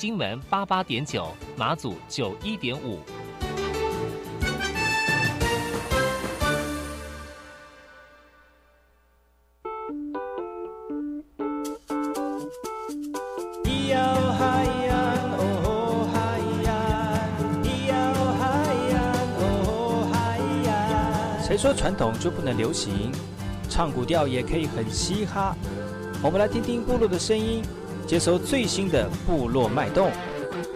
金门八八点九，马祖九一点五。谁说传统就不能流行，唱古调也可以很嘻哈。我们来听听部落的声音，接收最新的部落脉动、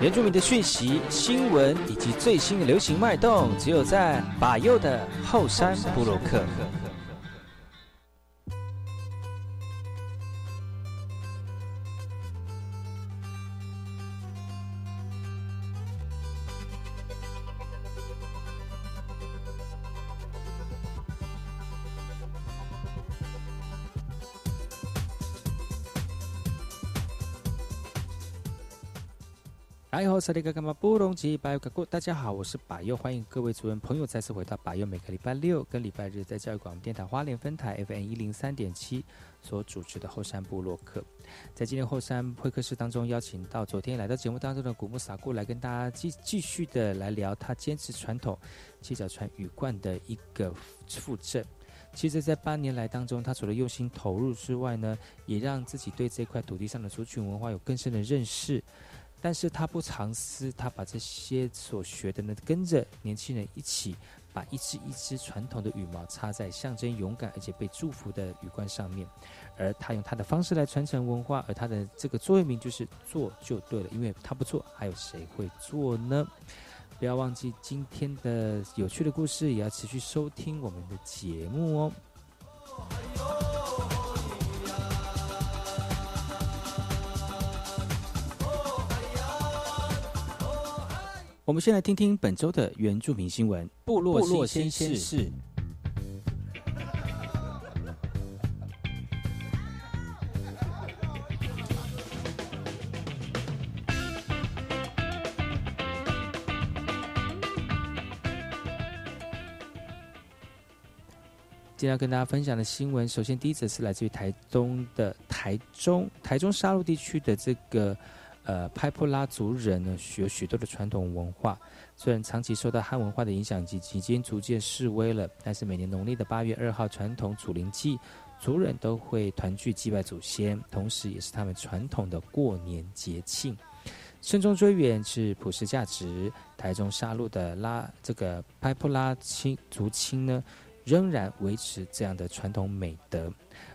原住民的讯息、新闻以及最新的流行脉动，只有在把右的后山部落克。哎吼，萨利格干嘛布隆吉巴尤卡古，大家好，我是巴佑，欢迎各位主人朋友再次回到巴佑每个礼拜六跟礼拜日在教育广播电台花莲分台 FM 一零三点七所主持的后山部落客。在今天后山会客室当中，邀请到昨天来到节目当中的古木撒固来跟大家继继续的来聊他坚持传统七角船羽冠的一个附证。其实，在八年来当中，他除了用心投入之外呢，也让自己对这块土地上的族群文化有更深的认识。但是他不藏私，他把这些所学的呢，跟着年轻人一起，把一只一只传统的羽毛插在象征勇敢而且被祝福的羽冠上面，而他用他的方式来传承文化，而他的这个座右铭就是做就对了，因为他不做，还有谁会做呢？不要忘记今天的有趣的故事，也要持续收听我们的节目哦。我们先来听听本周的原住民新闻。部落新鲜事。今天要跟大家分享的新闻，首先第一则是来自于台东的台中台中沙鹿地区的这个。呃，派普拉族人呢，有许多的传统文化。虽然长期受到汉文化的影响，及已经逐渐式微了，但是每年农历的八月二号传统祖灵祭，族人都会团聚祭拜祖先，同时也是他们传统的过年节庆。慎终追远是普世价值。台中杀戮的拉这个派普拉亲族亲呢，仍然维持这样的传统美德。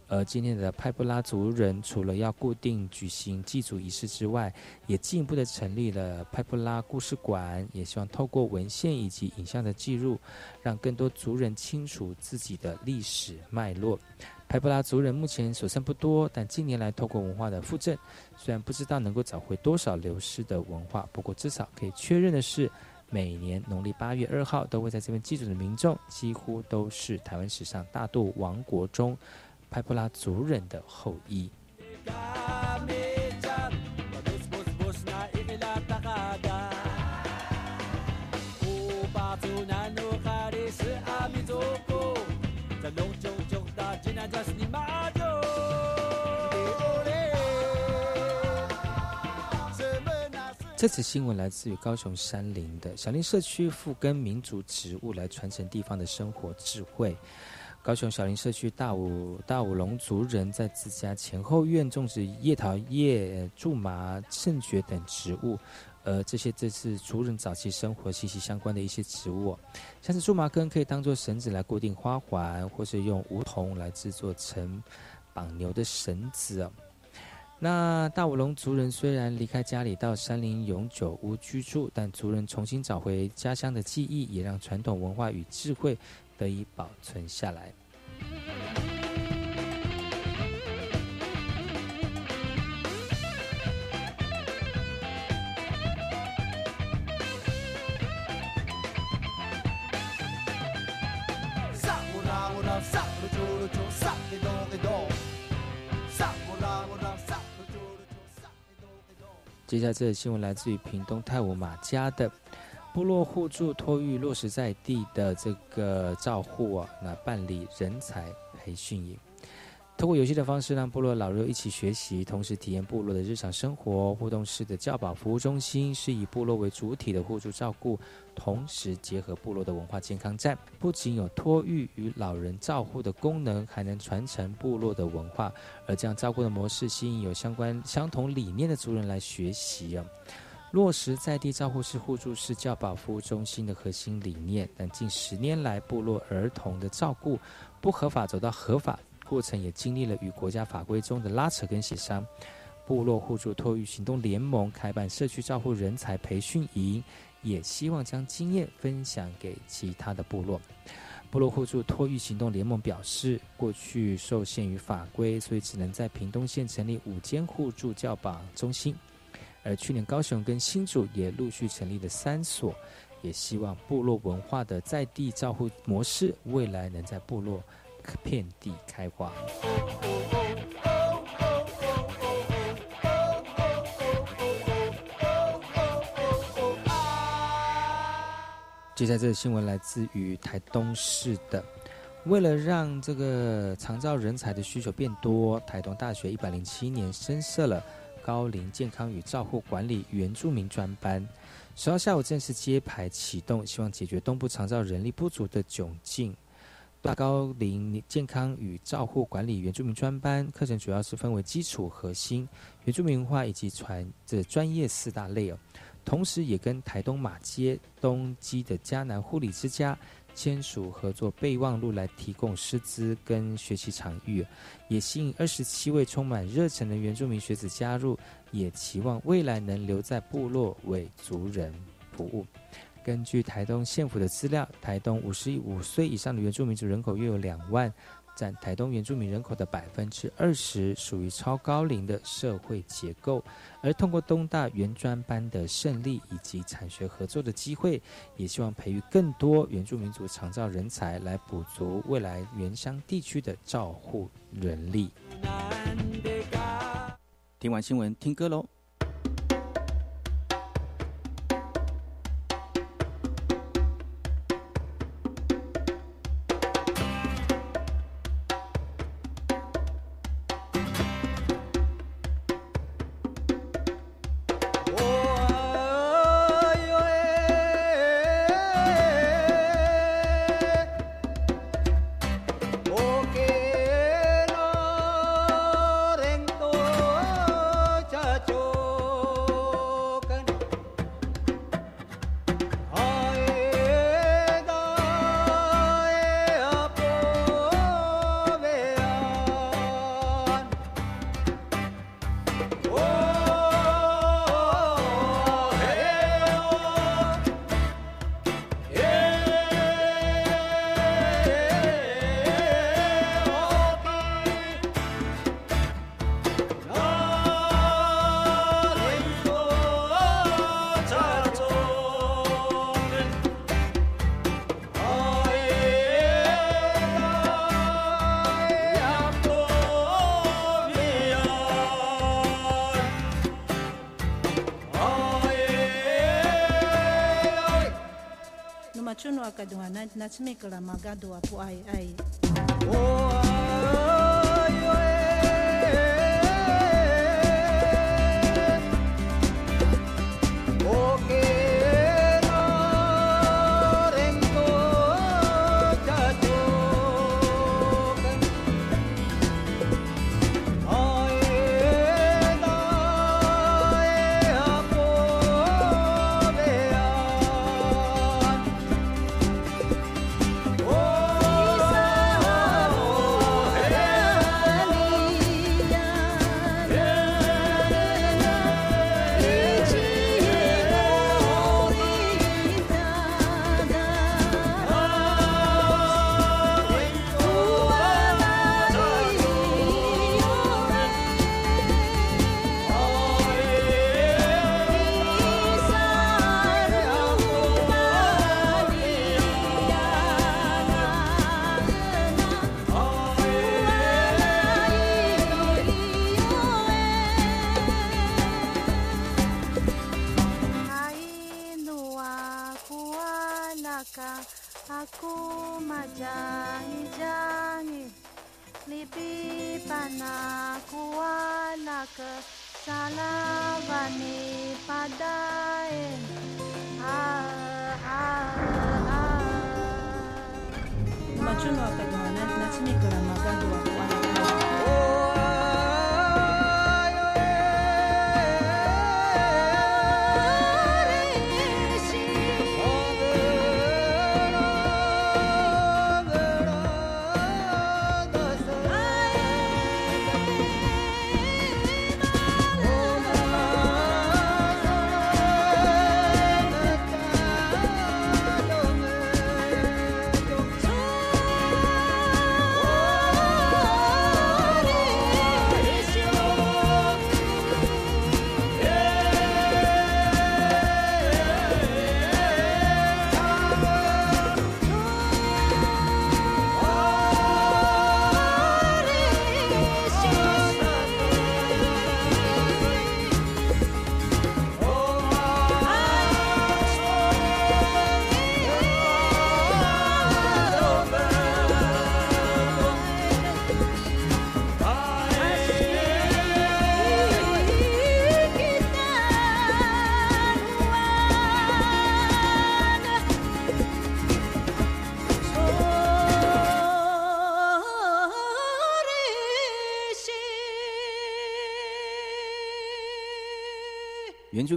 而今天的派布拉族人，除了要固定举行祭祖仪式之外，也进一步的成立了派布拉故事馆，也希望透过文献以及影像的记录，让更多族人清楚自己的历史脉络。派布拉族人目前所剩不多，但近年来透过文化的复振，虽然不知道能够找回多少流失的文化，不过至少可以确认的是，每年农历八月二号都会在这边祭祖的民众，几乎都是台湾史上大渡王国中。派布拉族人的后裔。这次新闻来自于高雄山林的小林社区，复根民族植物来传承地方的生活智慧。高雄小林社区大武大武龙族人在自家前后院种植叶桃叶、苎麻、圣蕨等植物，而这些这是族人早期生活息息相关的一些植物，像是苎麻根可以当做绳子来固定花环，或是用梧桐来制作成绑牛的绳子那大武龙族人虽然离开家里到山林永久屋居住，但族人重新找回家乡的记忆，也让传统文化与智慧得以保存下来。接下来这新闻来自于屏东泰武马家的部落互助托育落实在地的这个照护啊，那办理人才培训营，通过游戏的方式让部落老弱一起学习，同时体验部落的日常生活。互动式的教保服务中心是以部落为主体的互助照顾。同时结合部落的文化健康站，不仅有托育与老人照护的功能，还能传承部落的文化。而这样照顾的模式，吸引有相关相同理念的族人来学习啊。落实在地照护式互助式教保服务中心的核心理念。但近十年来，部落儿童的照顾不合法走到合法过程，也经历了与国家法规中的拉扯跟协商。部落互助托育行动联盟开办社区照护人才培训营。也希望将经验分享给其他的部落。部落互助托育行动联盟表示，过去受限于法规，所以只能在屏东县成立五间互助教保中心。而去年高雄跟新竹也陆续成立了三所，也希望部落文化的在地照护模式，未来能在部落遍地开花。接下来，这个新闻来自于台东市的。为了让这个长照人才的需求变多，台东大学一百零七年增设了高龄健康与照护管理原住民专班。十号下午正式揭牌启动，希望解决东部长照人力不足的窘境。大高龄健康与照护管理原住民专班课程主要是分为基础、核心、原住民文化以及传这专业四大类哦。同时，也跟台东马街东基的迦南护理之家签署合作备忘录，来提供师资跟学习场域，也吸引二十七位充满热忱的原住民学子加入，也期望未来能留在部落为族人服务。根据台东县府的资料，台东五十五岁以上的原住民族人口约有两万。占台东原住民人口的百分之二十，属于超高龄的社会结构。而通过东大原专班的胜利以及产学合作的机会，也希望培育更多原住民族长照人才，来补足未来原乡地区的照护人力。听完新闻，听歌喽。let's make a ramagado ai ai. palavane padae. A a a Machuno ka gawanan natsini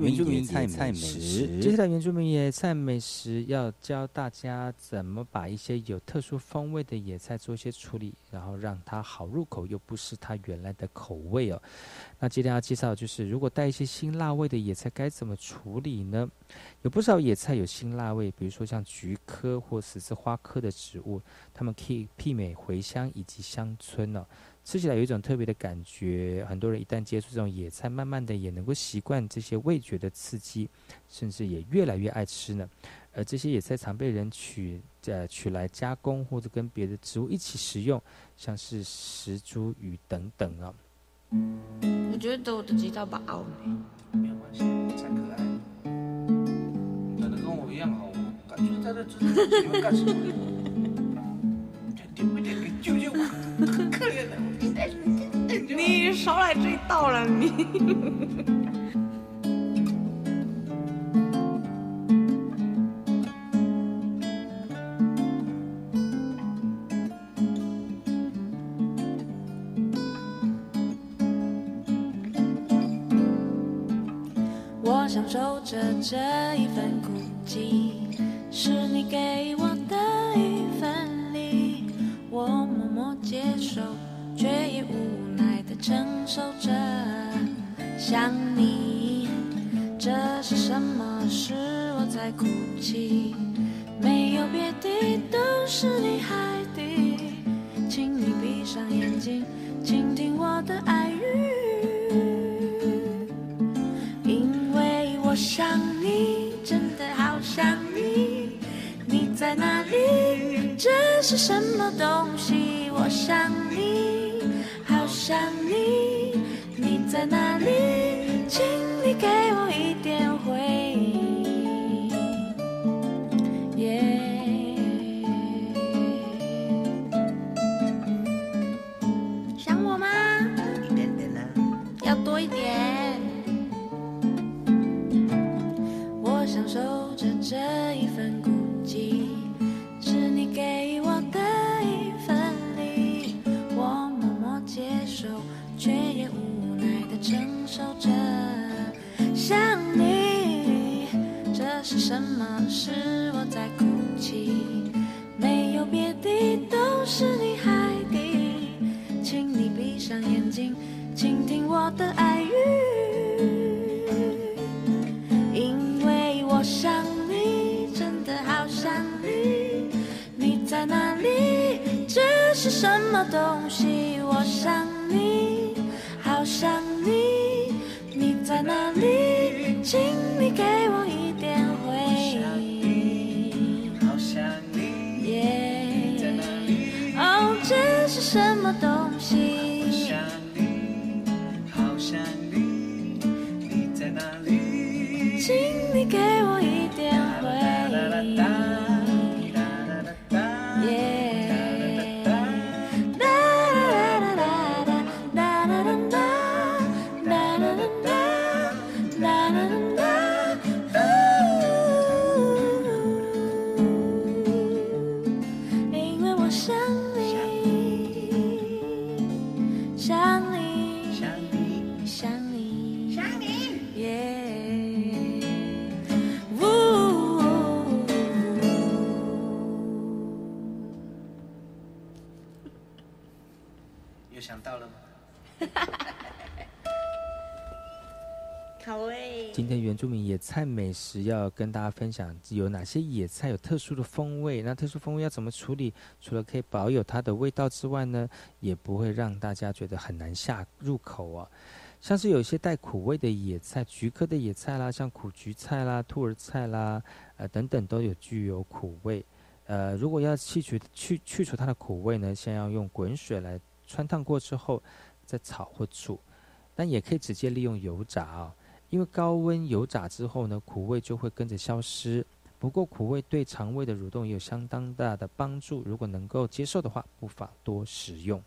住民野菜美食接，下来原住民野菜美食要教大家怎么把一些有特殊风味的野菜做一些处理，然后让它好入口，又不失它原来的口味哦。那今天要介绍就是，如果带一些辛辣味的野菜该怎么处理呢？有不少野菜有辛辣味，比如说像菊科或十字花科的植物，它们可以媲美茴香以及香椿哦。吃起来有一种特别的感觉，很多人一旦接触这种野菜，慢慢的也能够习惯这些味觉的刺激，甚至也越来越爱吃呢。而这些野菜常被人取呃取来加工，或者跟别的植物一起食用，像是石竹鱼等等啊。我觉得我的吉他把凹呢。没有关系，感觉在这这喜欢干什么？点不点给救救我，可怜的。你少来这一道了，你。住民野菜美食要跟大家分享有哪些野菜有特殊的风味，那特殊风味要怎么处理？除了可以保有它的味道之外呢，也不会让大家觉得很难下入口啊。像是有一些带苦味的野菜，菊科的野菜啦，像苦菊菜啦、兔儿菜啦，呃等等都有具有苦味。呃，如果要去除去去除它的苦味呢，先要用滚水来穿烫过之后再炒或煮，但也可以直接利用油炸啊、因为高温油炸之后呢，苦味就会跟着消失。不过苦味对肠胃的蠕动也有相当大的帮助，如果能够接受的话，不妨多食用。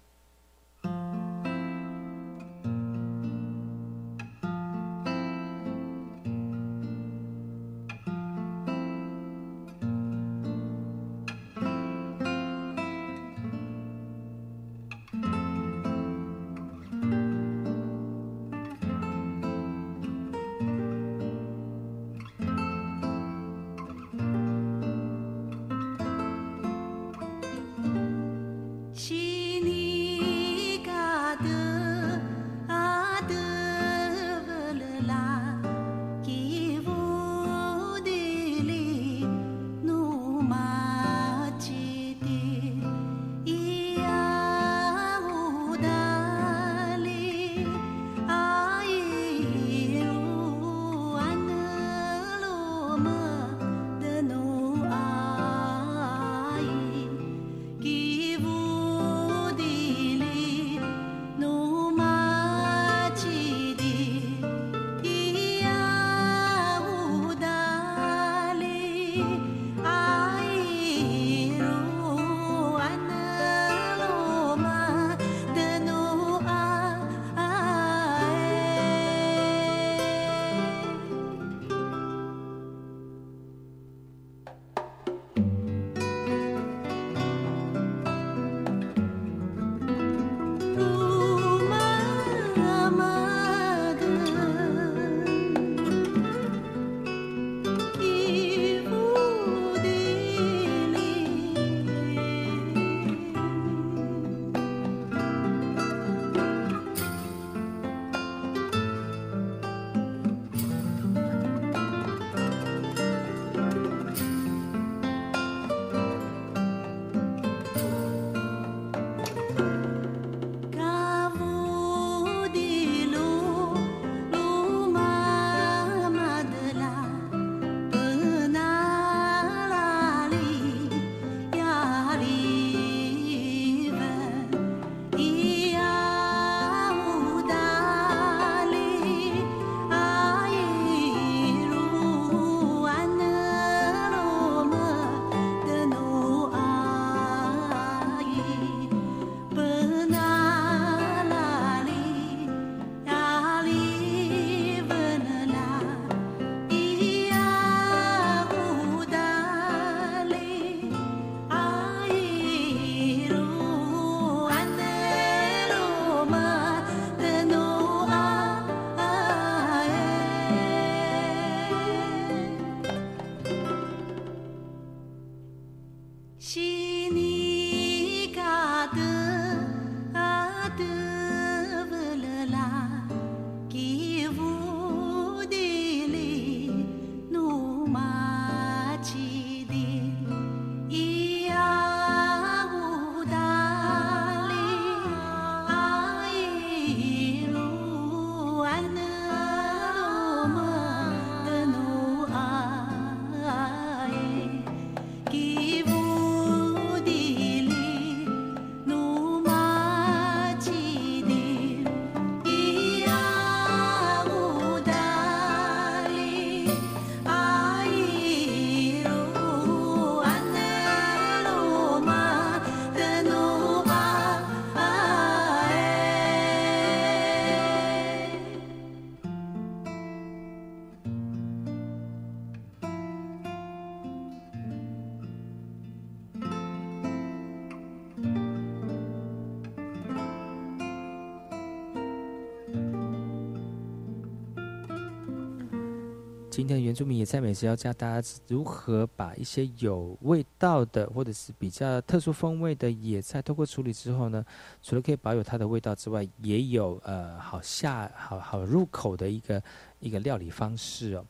今天原住民野菜美食要教大家如何把一些有味道的或者是比较特殊风味的野菜，通过处理之后呢，除了可以保有它的味道之外，也有呃好下好好入口的一个一个料理方式哦。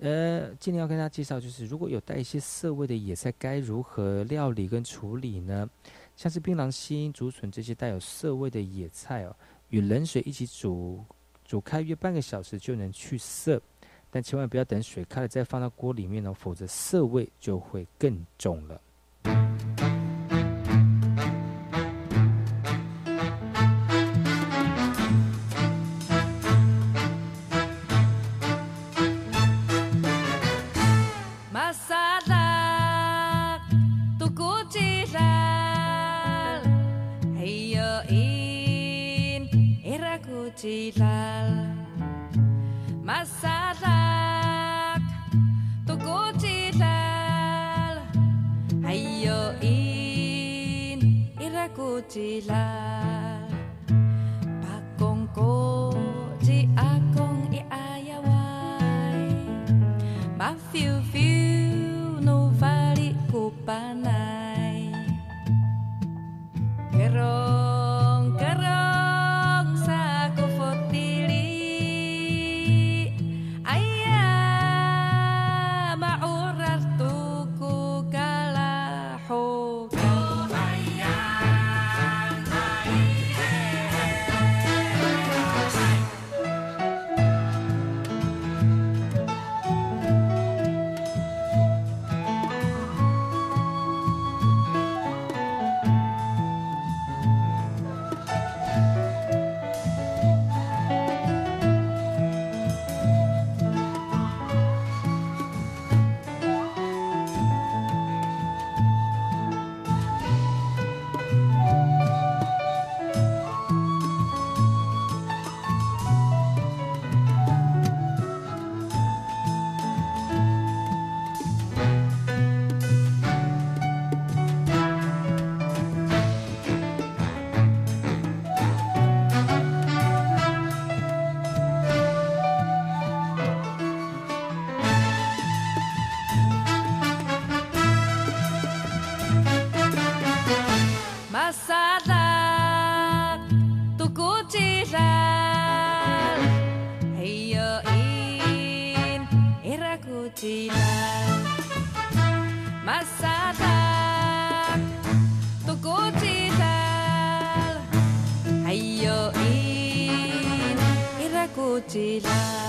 呃，今天要跟大家介绍，就是如果有带一些涩味的野菜，该如何料理跟处理呢？像是槟榔心、竹笋这些带有涩味的野菜哦，与冷水一起煮，煮开约半个小时就能去涩。但千万不要等水开了再放到锅里面哦，否则涩味就会更重了。Sri Lanka là.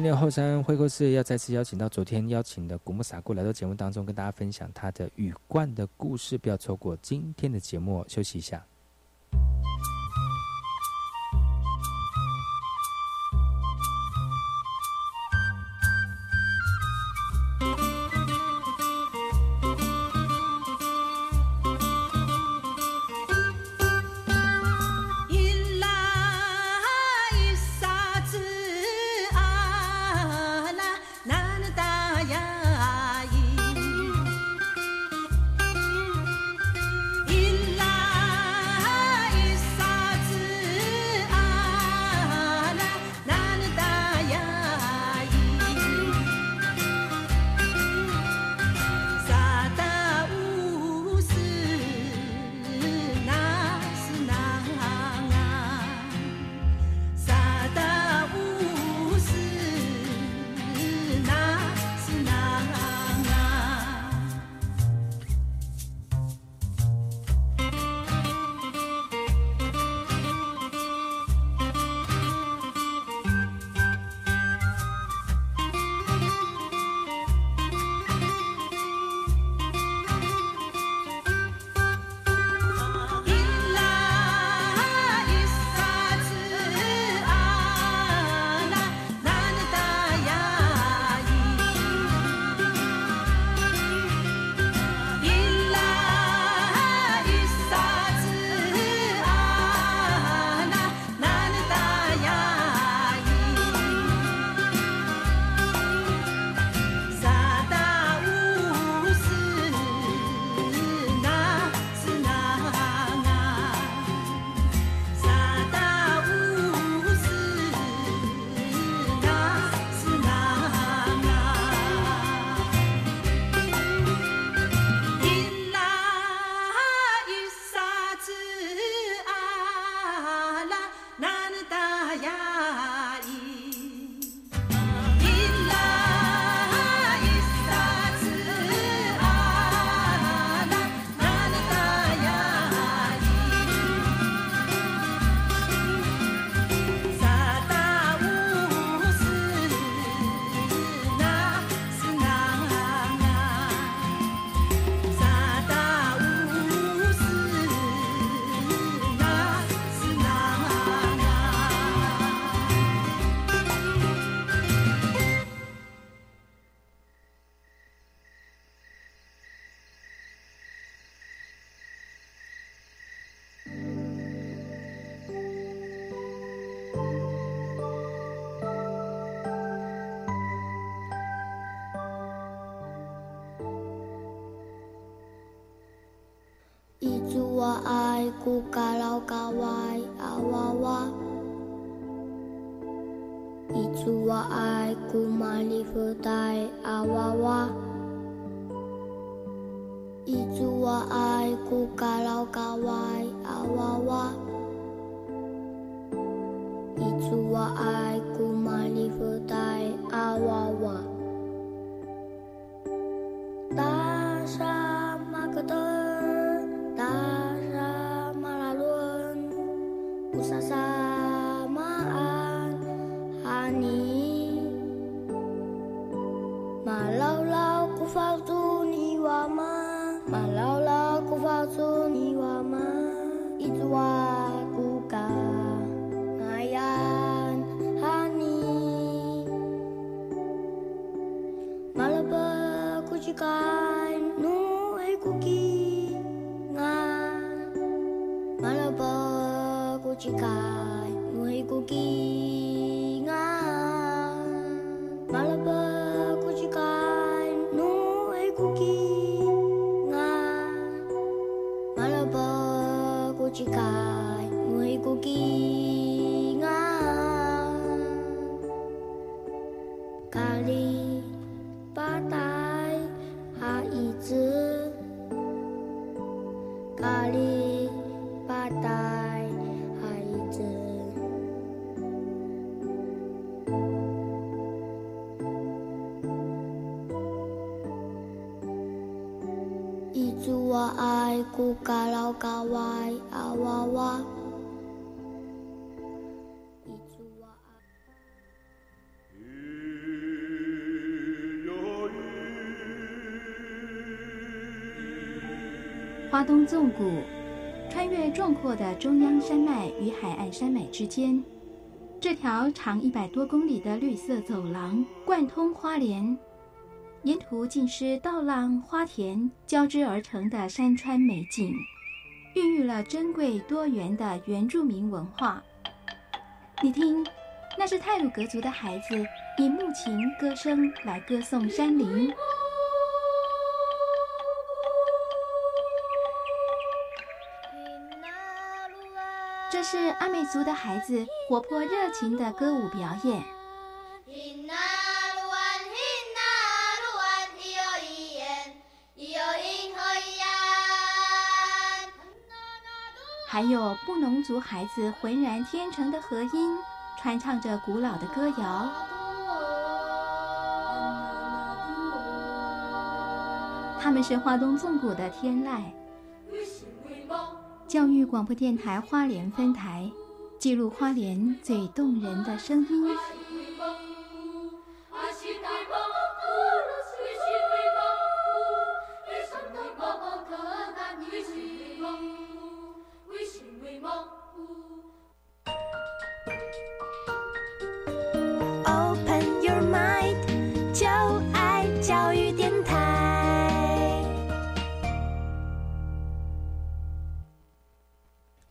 今天后山会客室要再次邀请到昨天邀请的古木傻姑来到节目当中，跟大家分享他的雨冠的故事，不要错过今天的节目。休息一下。古嘎老嘎哇呀哇哇，一祖哇爱古玛里佛代啊哇哇，一祖哇爱古嘎老嘎哇。Aku kalau kawai awawa Ijua ai 花东纵谷，穿越壮阔的中央山脉与海岸山脉之间，这条长一百多公里的绿色走廊贯通花莲，沿途尽是稻浪、花田交织而成的山川美景，孕育了珍贵多元的原住民文化。你听，那是泰鲁格族的孩子以木琴歌声来歌颂山林。这是阿美族的孩子活泼热情的歌舞表演。还有布农族孩子浑然天成的和音，传唱着古老的歌谣。他们是花东纵谷的天籁。教育广播电台花莲分台，记录花莲最动人的声音。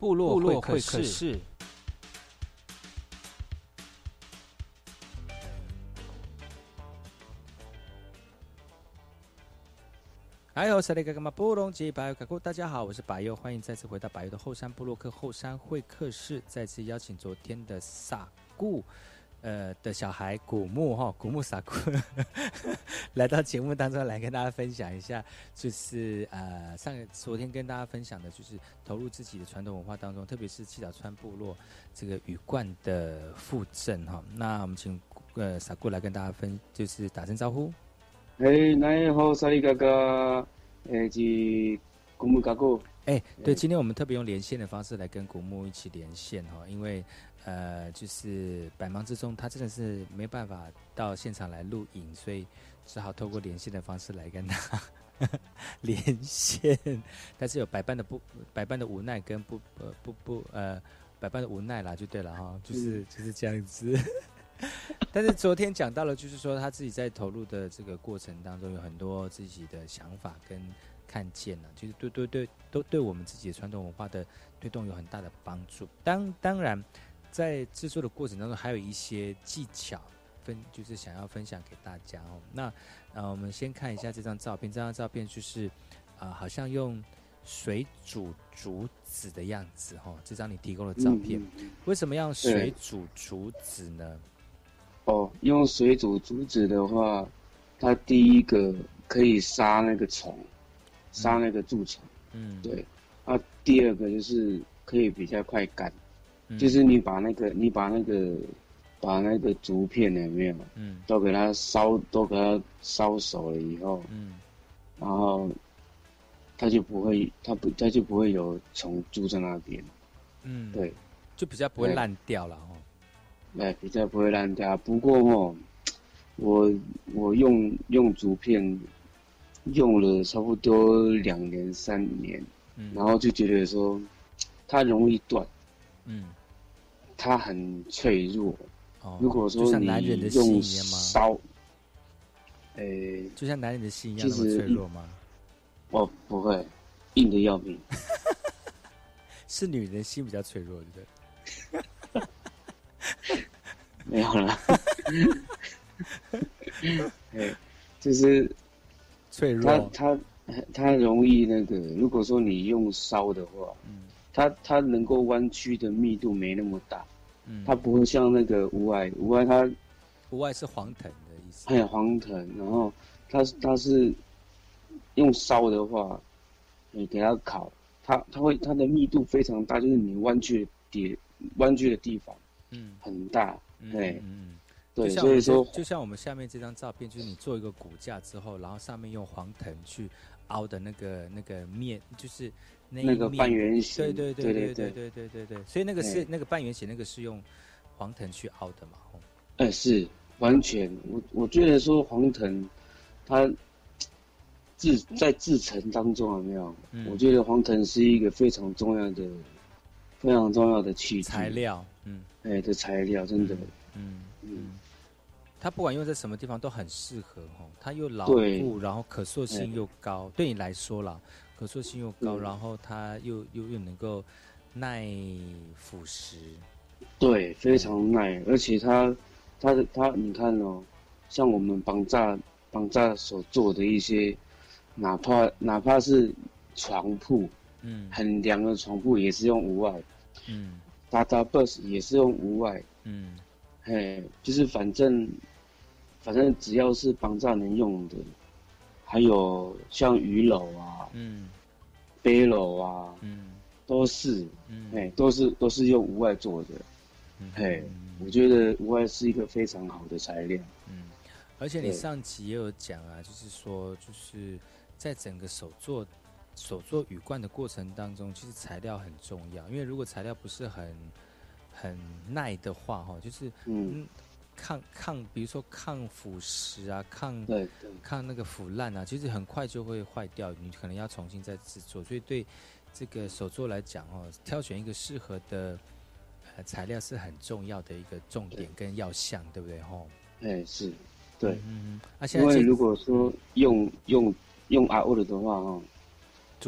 部落会会客室。客室。还有萨利格格玛布隆吉巴尤卡库，大家好，我是百佑，欢迎再次回到百佑的后山部落克后山会客室，再次邀请昨天的萨固呃的小孩古木哈，古木傻姑 来到节目当中来跟大家分享一下，就是呃上昨天跟大家分享的就是投入自己的传统文化当中，特别是七岛川部落这个羽冠的附赠哈。那我们请呃傻姑来跟大家分，就是打声招呼。哎，那好，萨利哥哥，哎，是古木哥哥。哎，对，今天我们特别用连线的方式来跟古木一起连线哈，因为呃，就是百忙之中，他真的是没办法到现场来录影，所以只好透过连线的方式来跟他 连线。但是有百般的不，百般的无奈跟不呃不不呃百般的无奈啦，就对了哈，就是就是这样子。但是昨天讲到了，就是说他自己在投入的这个过程当中，有很多自己的想法跟看见呢，就是对对对，都对我们自己的传统文化的推动有很大的帮助。当当然，在制作的过程当中，还有一些技巧分，就是想要分享给大家哦。那呃，我们先看一下这张照片，这张照片就是啊，好像用水煮竹子的样子哈。这张你提供的照片，为什么要水煮竹子呢？哦，用水煮竹子的话，它第一个可以杀那个虫，杀那个蛀虫。嗯，对。啊，第二个就是可以比较快干，就是你把那个你把那个把那个竹片有没有？嗯，都给它烧，都给它烧熟了以后，嗯，然后它就不会，它不，它就不会有虫住在那边。嗯，对，就比较不会烂掉了哦。哎，比较不会烂掉。不过哦，我我用用竹片用了差不多两年三年，然后就觉得说它容易断，嗯，它很脆弱。哦，如果说你用烧，诶，就像男人的心一样那么脆弱吗？哦，不会，硬的要命。是女人心比较脆弱，对不对？没有了，哎，就是脆弱。它它它容易那个，如果说你用烧的话，嗯，它它能够弯曲的密度没那么大，嗯，它不会像那个无爱无爱它，无爱是黄藤的意思，哎，黄藤，然后它它是用烧的话，你给它烤，它它会它的密度非常大，就是你弯曲的地弯曲的地方，嗯，很大。对，嗯，对，所以说，就像我们下面这张照片，就是你做一个骨架之后，然后上面用黄藤去凹的那个那个面，就是那个半圆形，对对对对对对对。对对，所以那个是那个半圆形，那个是用黄藤去熬的嘛？哦，哎，是完全，我我觉得说黄藤，它制在制成当中有没有？我觉得黄藤是一个非常重要的、非常重要的器材料，嗯。哎，的材料真的，嗯嗯，它不管用在什么地方都很适合哦，它又牢固，然后可塑性又高，对你来说啦，可塑性又高，然后它又又又能够耐腐蚀，对，非常耐，而且它它的它，你看哦，像我们绑架绑架所做的一些，哪怕哪怕是床铺，嗯，很凉的床铺也是用无外，嗯。达达 bus 也是用无外，嗯，嘿，就是反正，反正只要是绑架能用的，还有像鱼篓啊，嗯，背篓啊，嗯，都是，嗯，哎，都是都是用无外做的，嘿，我觉得无外是一个非常好的材料，嗯，而且你上集也有讲啊，就是说就是在整个手做。手做羽冠的过程当中，其实材料很重要，因为如果材料不是很很耐的话，哈，就是嗯抗抗，比如说抗腐蚀啊，抗对抗那个腐烂啊，其实很快就会坏掉，你可能要重新再制作。所以对这个手作来讲，哦，挑选一个适合的呃材料是很重要的一个重点跟要项，对不对？哦，哎，是，对，嗯嗯，啊，因为如果说用用用阿欧的的话，哈。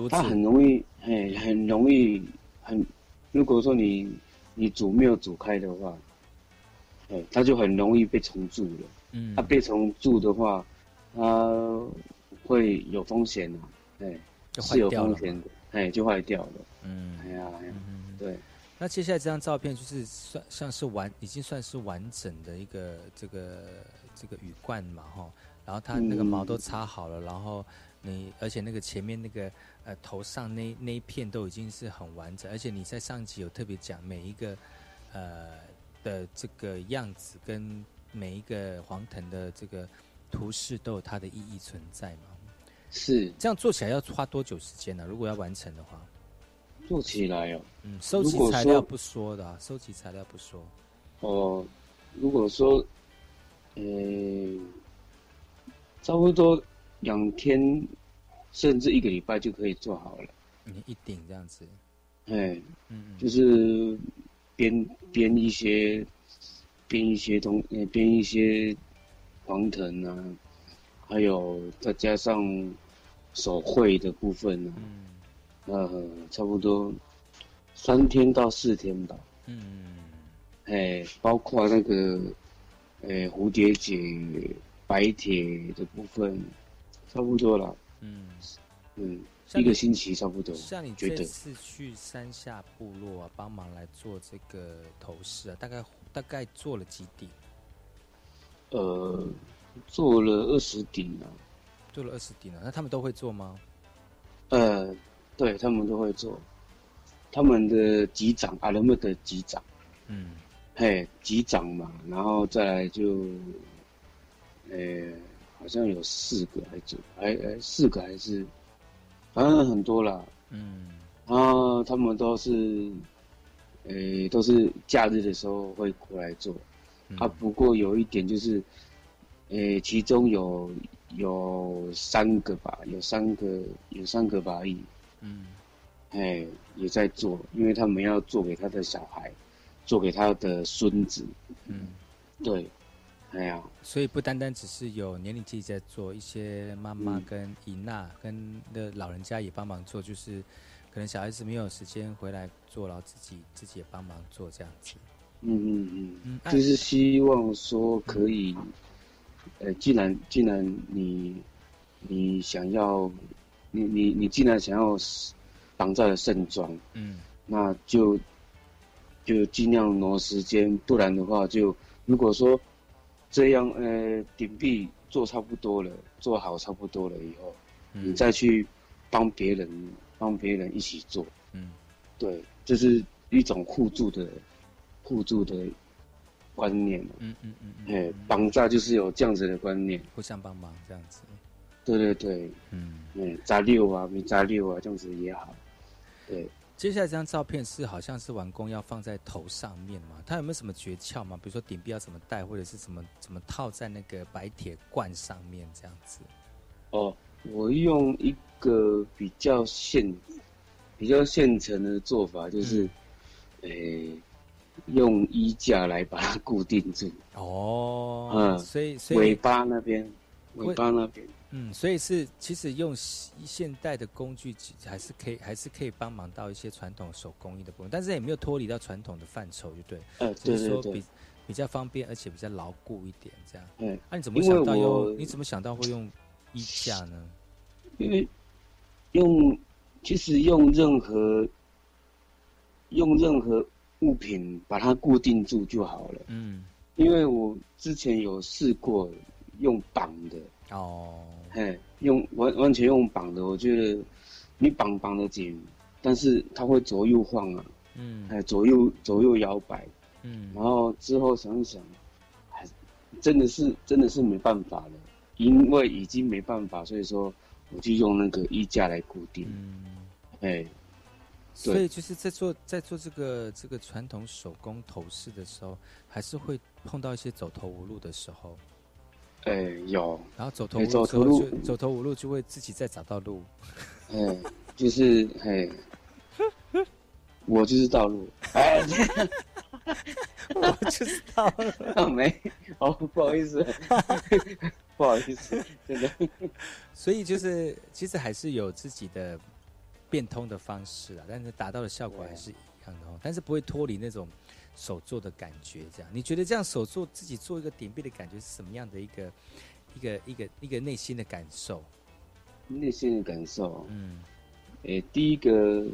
它很容易，哎，很容易，很。如果说你你煮没有煮开的话，哎，它就很容易被虫蛀了。嗯，它被虫蛀的话，它会有风险的，哎，是有风险的，哎，就坏掉了。嗯，哎呀，对。那接下来这张照片就是算像是完，已经算是完整的一个这个这个羽冠嘛，哈。然后它那个毛都插好了，然后你而且那个前面那个呃头上那那一片都已经是很完整，而且你在上集有特别讲每一个呃的这个样子跟每一个黄藤的这个图示都有它的意义存在嘛。是这样做起来要花多久时间呢？如果要完成的话，做起来哦，嗯，收集材料不说的，啊收集材料不说。哦，如果说，呃。差不多两天，甚至一个礼拜就可以做好了。你一顶这样子，哎，嗯，就是编编一些，编一些东，编一些黄藤啊，还有再加上手绘的部分呢，嗯，呃，差不多三天到四天吧。嗯，哎，包括那个，哎，蝴蝶结。白铁的部分差不多了，嗯嗯，一个星期差不多。像你这次去山下部落啊，帮忙来做这个头饰啊，大概大概做了几顶？呃，做了二十顶啊，做了二十顶啊。那他们都会做吗？呃，对他们都会做，他们的级长阿人们的级长，嗯，嘿，级长嘛，然后再来就。呃，好像有四个还是还呃四个还是，反正很多啦。嗯，然后他们都是，呃，都是假日的时候会过来做。啊，不过有一点就是，呃，其中有有三个吧，有三个有三个吧，已。嗯，哎，也在做，因为他们要做给他的小孩，做给他的孙子。嗯，对。哎呀，所以不单单只是有年龄记在做，一些妈妈跟姨娜跟的老人家也帮忙做，就是可能小孩子没有时间回来做，然后自己自己也帮忙做这样子。嗯嗯嗯，就是希望说可以，呃，既然既然你你想要，你你你既然想要绑在了盛装，嗯，那就就尽量挪时间，不然的话就如果说。这样，呃，顶壁做差不多了，做好差不多了以后，你再去帮别人，帮别人一起做，嗯，对，这是一种互助的互助的观念，嗯嗯嗯，哎，绑架就是有这样子的观念，互相帮忙这样子，对对对，嗯，嗯，扎六啊，没扎六啊，这样子也好，对。接下来这张照片是好像是完工要放在头上面嘛？它有没有什么诀窍吗？比如说顶壁要怎么戴，或者是怎么怎么套在那个白铁罐上面这样子？哦，我用一个比较现比较现成的做法，就是，诶，用衣架来把它固定住。哦，嗯，所以所以尾巴那边，尾巴那边。嗯，所以是其实用现代的工具还是可以，还是可以帮忙到一些传统手工艺的部分，但是也没有脱离到传统的范畴，就对。呃，对对对。比比较方便，而且比较牢固一点，这样。嗯。那你怎么想到用？你怎么想到会用衣架呢？因为用其实用任何用任何物品把它固定住就好了。嗯。因为我之前有试过用绑的。哦。嘿，用完完全用绑的，我觉得你绑绑的紧，但是它会左右晃啊，嗯，哎，左右左右摇摆，嗯，然后之后想一想，还真的是真的是没办法了，因为已经没办法，所以说我就用那个衣架来固定，嗯，哎，所以就是在做在做这个这个传统手工头饰的时候，还是会碰到一些走投无路的时候。哎，有，然后走投走投路，走投无路就会自己再找到路。哎，就是哎，我就是道路。哎，我就是道路。没，哦，不好意思，不好意思，真的。所以就是，其实还是有自己的变通的方式啊，但是达到的效果还是一样的哦。但是不会脱离那种。手做的感觉，这样。你觉得这样手做自己做一个顶壁的感觉是什么样的一个一个一个一个内心的感受？内心的感受，嗯，诶，第一个，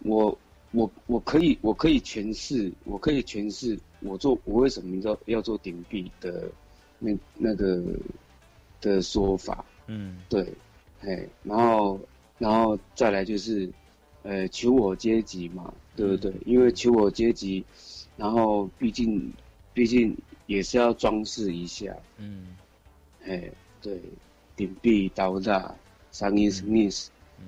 我我我可以我可以诠释，我可以诠释我做我为什么要要做顶壁的那那个的说法。嗯，对，嘿，然后然后再来就是，呃，求我阶级嘛，对不对？因为求我阶级，然后毕竟毕竟也是要装饰一下，嗯，哎，对，顶壁刀大，上衣 Smith，嗯，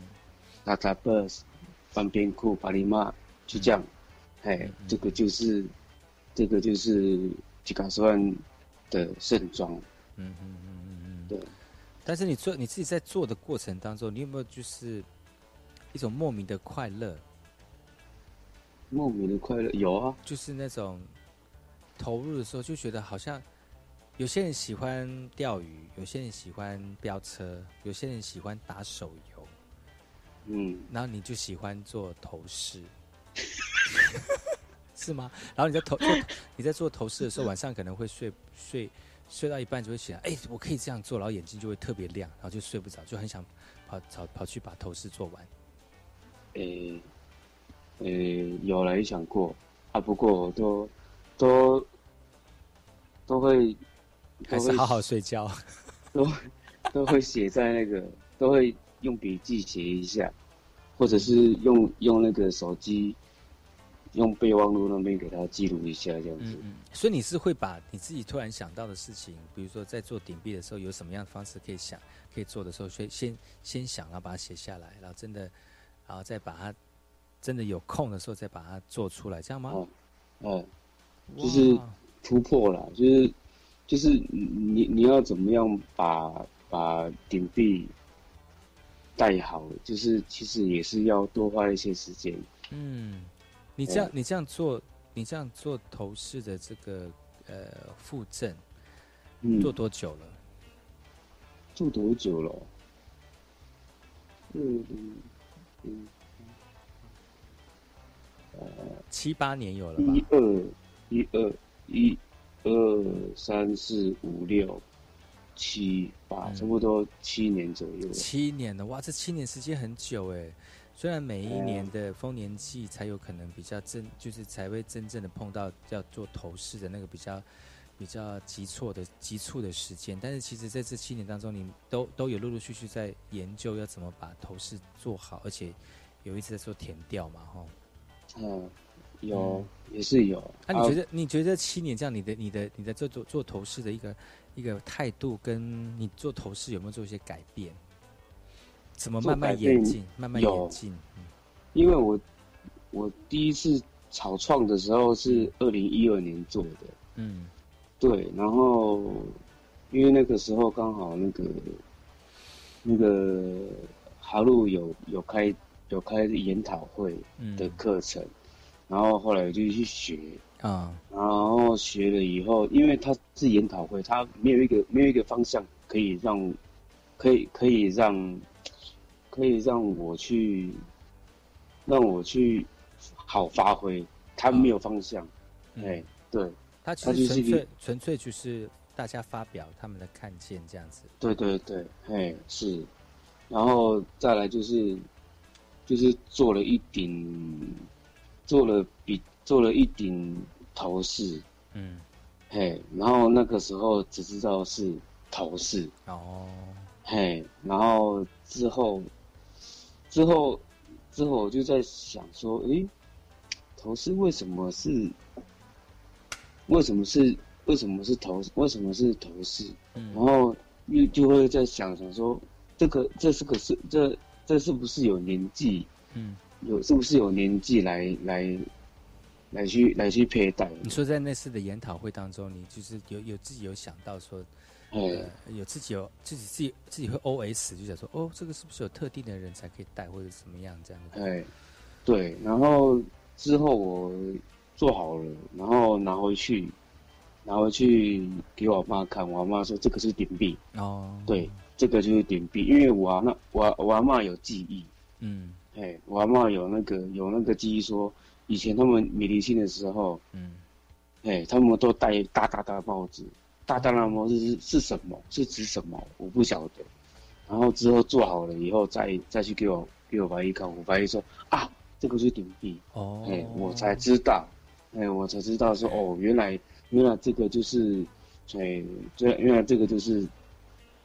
大大 bus，翻边裤巴里玛，就这样，嘿，这个就是这个就是吉卡斯万的盛装，嗯嗯嗯嗯嗯，对。但是你做你自己在做的过程当中，你有没有就是一种莫名的快乐？莫名的快乐有啊，就是那种投入的时候就觉得好像有些人喜欢钓鱼，有些人喜欢飙车，有些人喜欢打手游，嗯，然后你就喜欢做头饰，是吗？然后你在投做你在做头饰的时候，晚上可能会睡睡。睡到一半就会起来，哎，我可以这样做，然后眼睛就会特别亮，然后就睡不着，就很想跑跑跑去把头饰做完。诶，诶，有来想过啊，不过都都都会还是好好睡觉，都都会写在那个，都会用笔记写一下，或者是用用那个手机。用备忘录那边给他记录一下，这样子。嗯嗯。所以你是会把你自己突然想到的事情，比如说在做顶壁的时候，有什么样的方式可以想、可以做的时候，先先先想，然后把它写下来，然后真的，然后再把它真的有空的时候再把它做出来，这样吗？哦，哦，就是突破了，就是就是你你要怎么样把把顶壁带好，就是其实也是要多花一些时间。嗯。你这样，你这样做，你这样做头饰的这个呃附赠，嗯，做多久了？做多久了？嗯嗯嗯，呃，七八年有了吧？一二一二一二三四五六七八，差不多七年左右。七年了，哇，这七年时间很久哎。虽然每一年的丰年祭才有可能比较真，就是才会真正的碰到要做头饰的那个比较比较急促的急促的时间，但是其实在这七年当中，你都都有陆陆续续在研究要怎么把头饰做好，而且有一直在做填调嘛，哈。嗯，有也是有。那你觉得你觉得七年这样，你的你的你的做做做头饰的一个一个态度，跟你做头饰有没有做一些改变？怎么慢慢演进？慢慢演进。因为我我第一次草创的时候是二零一二年做的，嗯，对。然后因为那个时候刚好那个那个哈路有有开有开研讨会的课程，然后后来我就去学啊，然后学了以后，因为它是研讨会，它没有一个没有一个方向可以让可以可以让。可以让我去，让我去好发挥。他没有方向，哎，对，他就是纯粹纯粹就是大家发表他们的看见这样子。对对对，哎是，然后再来就是，就是做了一顶，做了比做了一顶头饰，嗯，嘿，然后那个时候只知道是头饰，哦，嘿，然后之后。之后，之后我就在想说，诶，头饰为什么是？为什么是？为什么是头？为什么是头饰？然后又就会在想想说，这个这是个是这这是不是有年纪？嗯，有是不是有年纪来来来去来去佩戴？你说在那次的研讨会当中，你就是有有自己有想到说。呃，有自己有自己自己自己会 O S 就想说，哦，这个是不是有特定的人才可以戴，或者怎么样这样的？哎，对，然后之后我做好了，然后拿回去，拿回去给我妈看，我妈说这个是顶壁哦，对，这个就是点币，因为我那我我阿妈有记忆，嗯，哎，我阿妈有那个有那个记忆，说以前他们米离信的时候，嗯，哎，他们都戴大大大帽子。大大的帽子是是什么？是指什么？我不晓得。然后之后做好了以后，再再去给我给我白衣看。我白衣说啊，这个是顶币。哦，哎，我才知道，哎，我才知道说，哦，原来原来这个就是，哎，这原来这个就是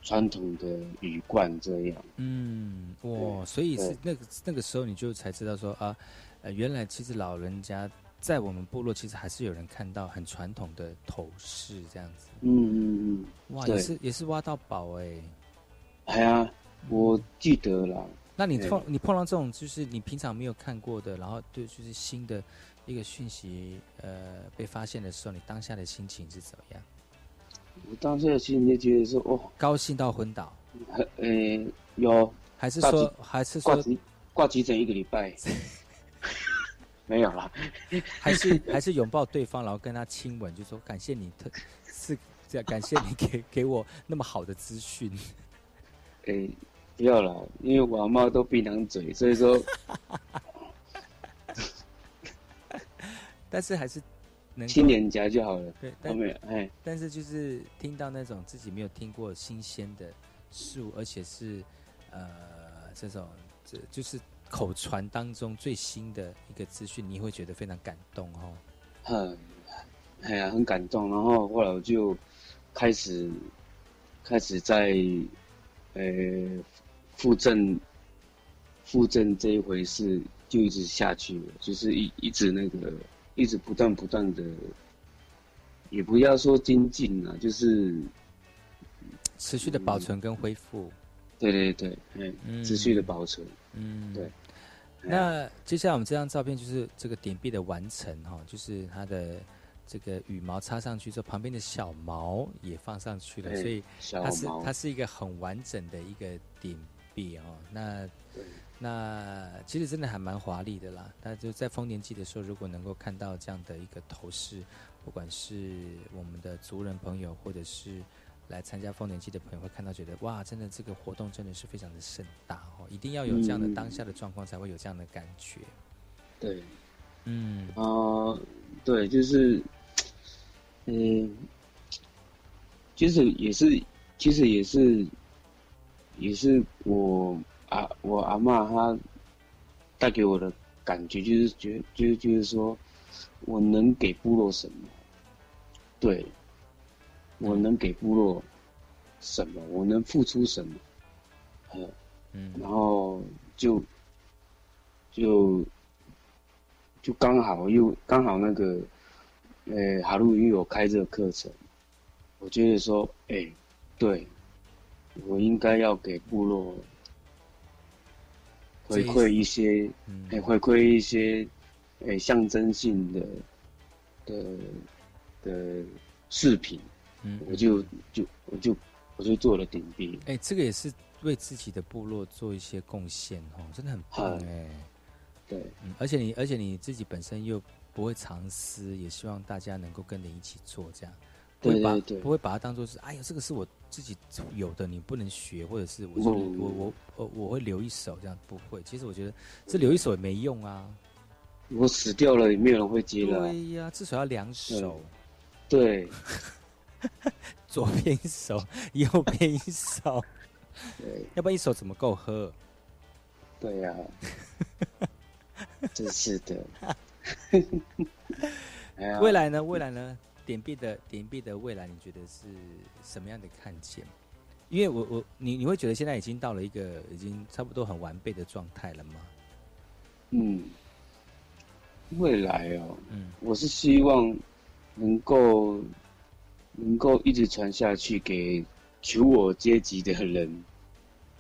传统的羽冠这样。嗯，哇，所以是那个那个时候你就才知道说啊，呃，原来其实老人家在我们部落其实还是有人看到很传统的头饰这样子。嗯嗯嗯，哇，也是也是挖到宝哎、哎呀，我记得了。那你碰你碰到这种就是你平常没有看过的，然后对就是新的一个讯息呃被发现的时候，你当下的心情是怎么样？我当时的心里就觉得说，哦，高兴到昏倒，呃有，还是说还是说挂急挂急诊一个礼拜？没有啦，还是还是拥抱对方，然后跟他亲吻，就说感谢你特是这样，感谢你给给我那么好的资讯。诶、不要了，因为我阿妈都槟榔嘴，所以说，但是还是能够亲脸颊就好了。对，但没有哎，但是就是听到那种自己没有听过新鲜的事物，而且是呃这种这就是口传当中最新的一个资讯，你会觉得非常感动哦。很，哎呀，很感动。然后后来我就开始开始在呃附赠附赠这一回事就一直下去了，就是一一直那个一直不断不断的，也不要说精进啊，就是持续的保存跟恢复。对对对，哎，嗯持续的保存，嗯，对。那接下来我们这张照片就是这个点壁的完成哈、就是它的这个羽毛插上去之后，旁边的小毛也放上去了，所以它是它是一个很完整的一个点壁哦。那那其实真的还蛮华丽的啦。那就在丰年祭的时候，如果能够看到这样的一个头饰，不管是我们的族人朋友，或者是来参加丰年祭的朋友，会看到觉得哇，真的这个活动真的是非常的盛大哦，一定要有这样的嗯当下的状况，才会有这样的感觉。对，嗯啊、对，就是，嗯，其实也是，其实也是，也是我啊，我阿嬷她带给我的感觉，就是觉，就是就是说，我能给部落什么？对，我能给部落什么？我能付出什么？呃，嗯，然后就就就刚好又刚好那个，呃，哈鲁又有开这个课程，我觉得说，哎、对，我应该要给部落回馈一些，嗯。哎、回馈一些，哎、象征性的的的饰品，嗯我就就我就我就做了顶壁，哎、这个也是为自己的部落做一些贡献哦，真的很棒嗯哎。对，嗯，而且你而且你自己本身又不会藏私，也希望大家能够跟你一起做这样，不会把不会把它当做是哎呀，这个是我自己有的，你不能学，或者是我我我我我会留一手这样，不会。其实我觉得这留一手也没用啊。我死掉了也没有人会接的啊、对呀、至少要两手，对，左边一手，右边一手，对，要不然一手怎么够喝？对呀、真是的。未来呢？未来呢？点币的点币的未来，你觉得是什么样的看见？因为我我你你会觉得现在已经到了一个已经差不多很完备的状态了吗？嗯，未来哦，嗯，我是希望能够能够一直传下去，给求我阶级的人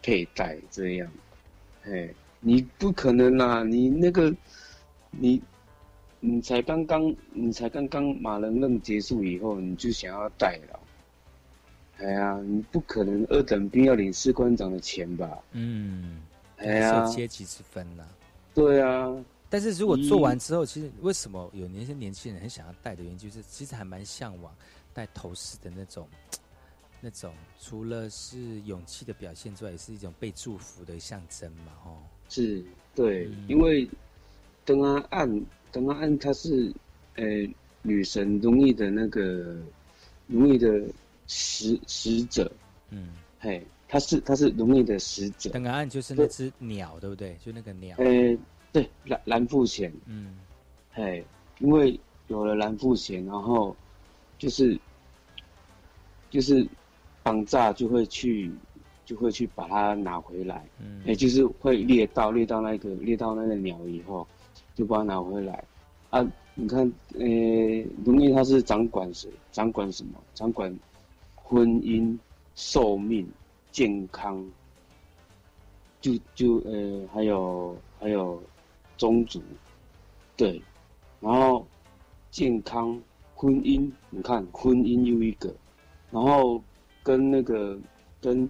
佩戴，这样。嘿，你不可能啦，你那个你你才刚刚你才刚刚马人任结束以后，你就想要戴了。哎呀，你不可能二等兵要领士官长的钱吧？嗯，哎呀是有阶级之分呐、对啊，但是如果做完之后，其实为什么有那些年轻人很想要戴的原因，就是其实还蛮向往戴头饰的那种，那种除了是勇气的表现之外，也是一种被祝福的象征嘛，哦。是，对，嗯因为登安岸，登安岸它是，呃，女神容易的那个容易的使使者，嗯，嘿，他是他是容易的使者，登岸岸就是那只鸟，对不对？就那个鸟。呃，对蓝蓝富贤，嗯，嘿，因为有了蓝富贤，然后就是就是绑架就会去就会去把它拿回来，嗯，也就是会猎到猎到那个猎到那个鸟以后，就把它拿回来。啊，你看，呃，龙印他是掌管谁？掌管什么？掌管婚姻、寿命、健康，就就呃，还有还有宗族，对，然后健康、婚姻，你看婚姻又一个，然后跟那个跟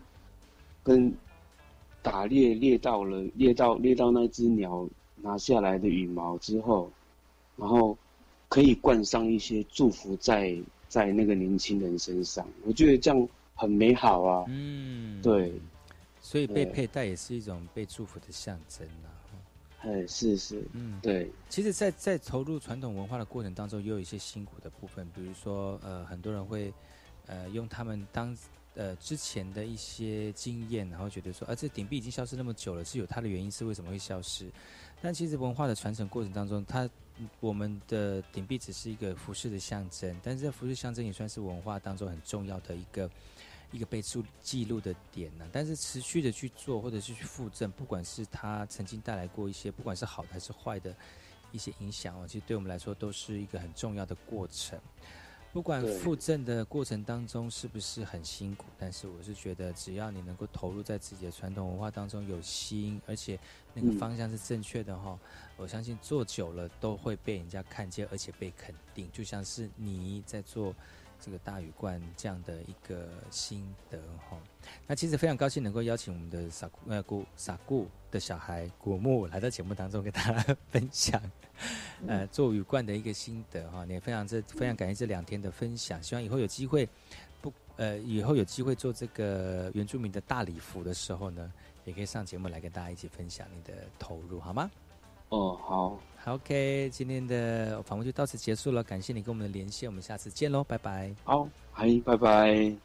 跟打猎猎到了猎到猎到那只鸟拿下来的羽毛之后。然后可以冠上一些祝福在在那个年轻人身上，我觉得这样很美好啊。嗯，对，所以被佩戴也是一种被祝福的象征啊。哎，是是，嗯，对。其实，在在投入传统文化的过程当中，也有一些辛苦的部分，比如说，呃，很多人会呃用他们当呃之前的一些经验，然后觉得说，啊，这顶壁已经消失那么久了，是有它的原因，是为什么会消失？但其实文化的传承过程当中，它我们的顶壁只是一个服饰的象征，但是这服饰象征也算是文化当中很重要的一个一个被记记录的点呢。但是持续的去做或者是去附赠，不管是它曾经带来过一些，不管是好的还是坏的一些影响哦，其实对我们来说都是一个很重要的过程。不管复振的过程当中是不是很辛苦，但是我是觉得，只要你能够投入在自己的传统文化当中有心，而且那个方向是正确的哈，我相信做久了都会被人家看见，而且被肯定。就像是你在做这个大雨冠这样的一个心得哈。那其实非常高兴能够邀请我们的傻呃古傻顾的小孩古木来到节目当中跟大家分享。呃，做羽冠的一个心得哈，也非常这非常感谢这两天的分享，希望以后有机会，不呃，以后有机会做这个原住民的大礼服的时候呢，也可以上节目来跟大家一起分享你的投入，好吗？哦，好，OK，今天的访问就到此结束了，感谢你跟我们的连线，我们下次见喽，拜拜。好，嗨，拜拜。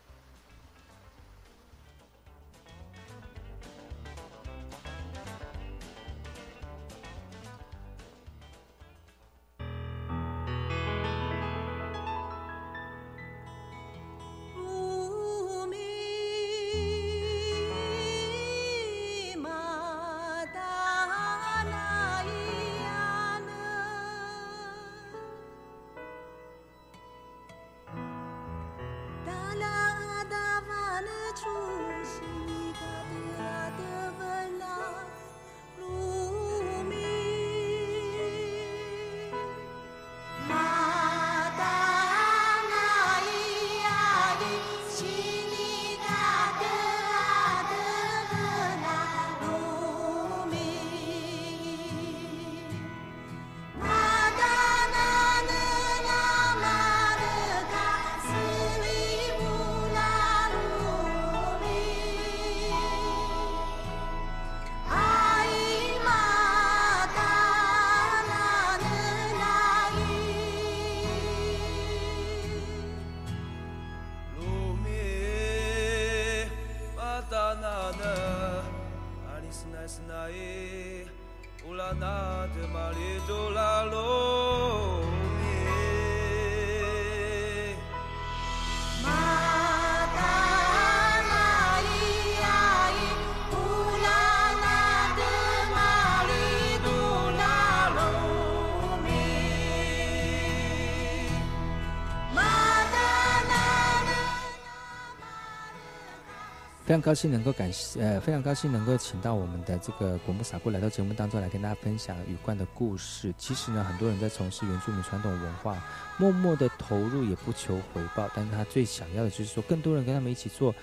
非常高兴能够感谢，呃，非常高兴能够请到我们的这个古木傻姑来到节目当中来跟大家分享羽冠的故事。其实呢，很多人在从事原住民传统文化，默默的投入也不求回报，但是他最想要的就是说，更多人跟他们一起做，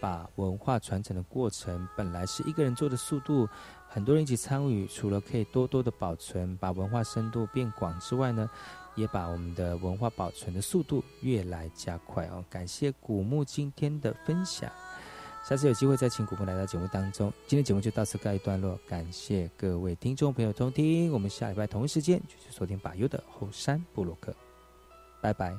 把文化传承的过程，本来是一个人做的速度，很多人一起参与，除了可以多多的保存，把文化深度变广之外呢，也把我们的文化保存的速度越来加快哦。感谢古木今天的分享。下次有机会再请古木来到节目当中。今天节目就到此告一段落，感谢各位听众朋友收听。我们下礼拜同一时间继续锁定把优的后山部落克，拜拜。